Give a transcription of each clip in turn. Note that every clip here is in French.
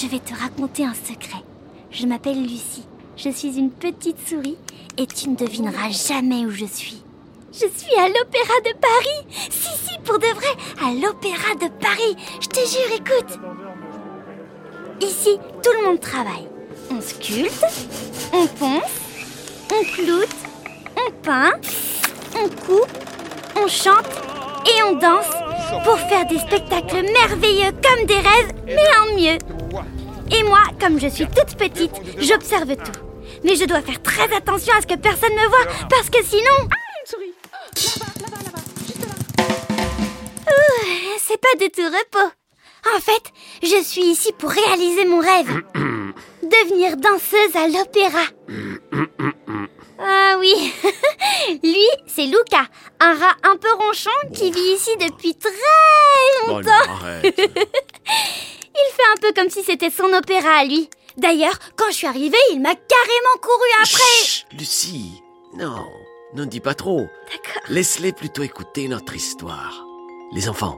je vais te raconter un secret. Je m'appelle Lucie. Je suis une petite souris et tu ne devineras jamais où je suis. Je suis à l'Opéra de Paris. Si, si, pour de vrai, à l'Opéra de Paris. Je te jure, écoute. Ici, tout le monde travaille. On sculpte, on ponce, on cloute, on peint, on coupe, on chante et on danse pour faire des spectacles merveilleux comme des rêves, mais en mieux. Et moi, comme je suis toute petite, j'observe tout. Mais je dois faire très attention à ce que personne ne voit, parce que sinon... Ah, une souris Là-bas, là-bas, là-bas, juste là Ouh, C'est pas du tout repos. En fait, je suis ici pour réaliser mon rêve. Devenir danseuse à l'opéra. Ah oui, lui, c'est Luca, un rat un peu ronchon qui vit ici depuis très Bon, longtemps. non, arrête. Il fait un peu comme si c'était son opéra à lui. D'ailleurs, quand je suis arrivée, il m'a carrément couru après. Chut, Lucie, non, n'en dis pas trop. D'accord. Laisse-les plutôt écouter notre histoire. Les enfants,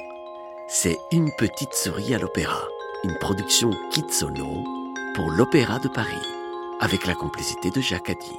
c'est Une petite souris à l'opéra, une production Kitsono pour l'Opéra de Paris, avec la complicité de Jacques Addy.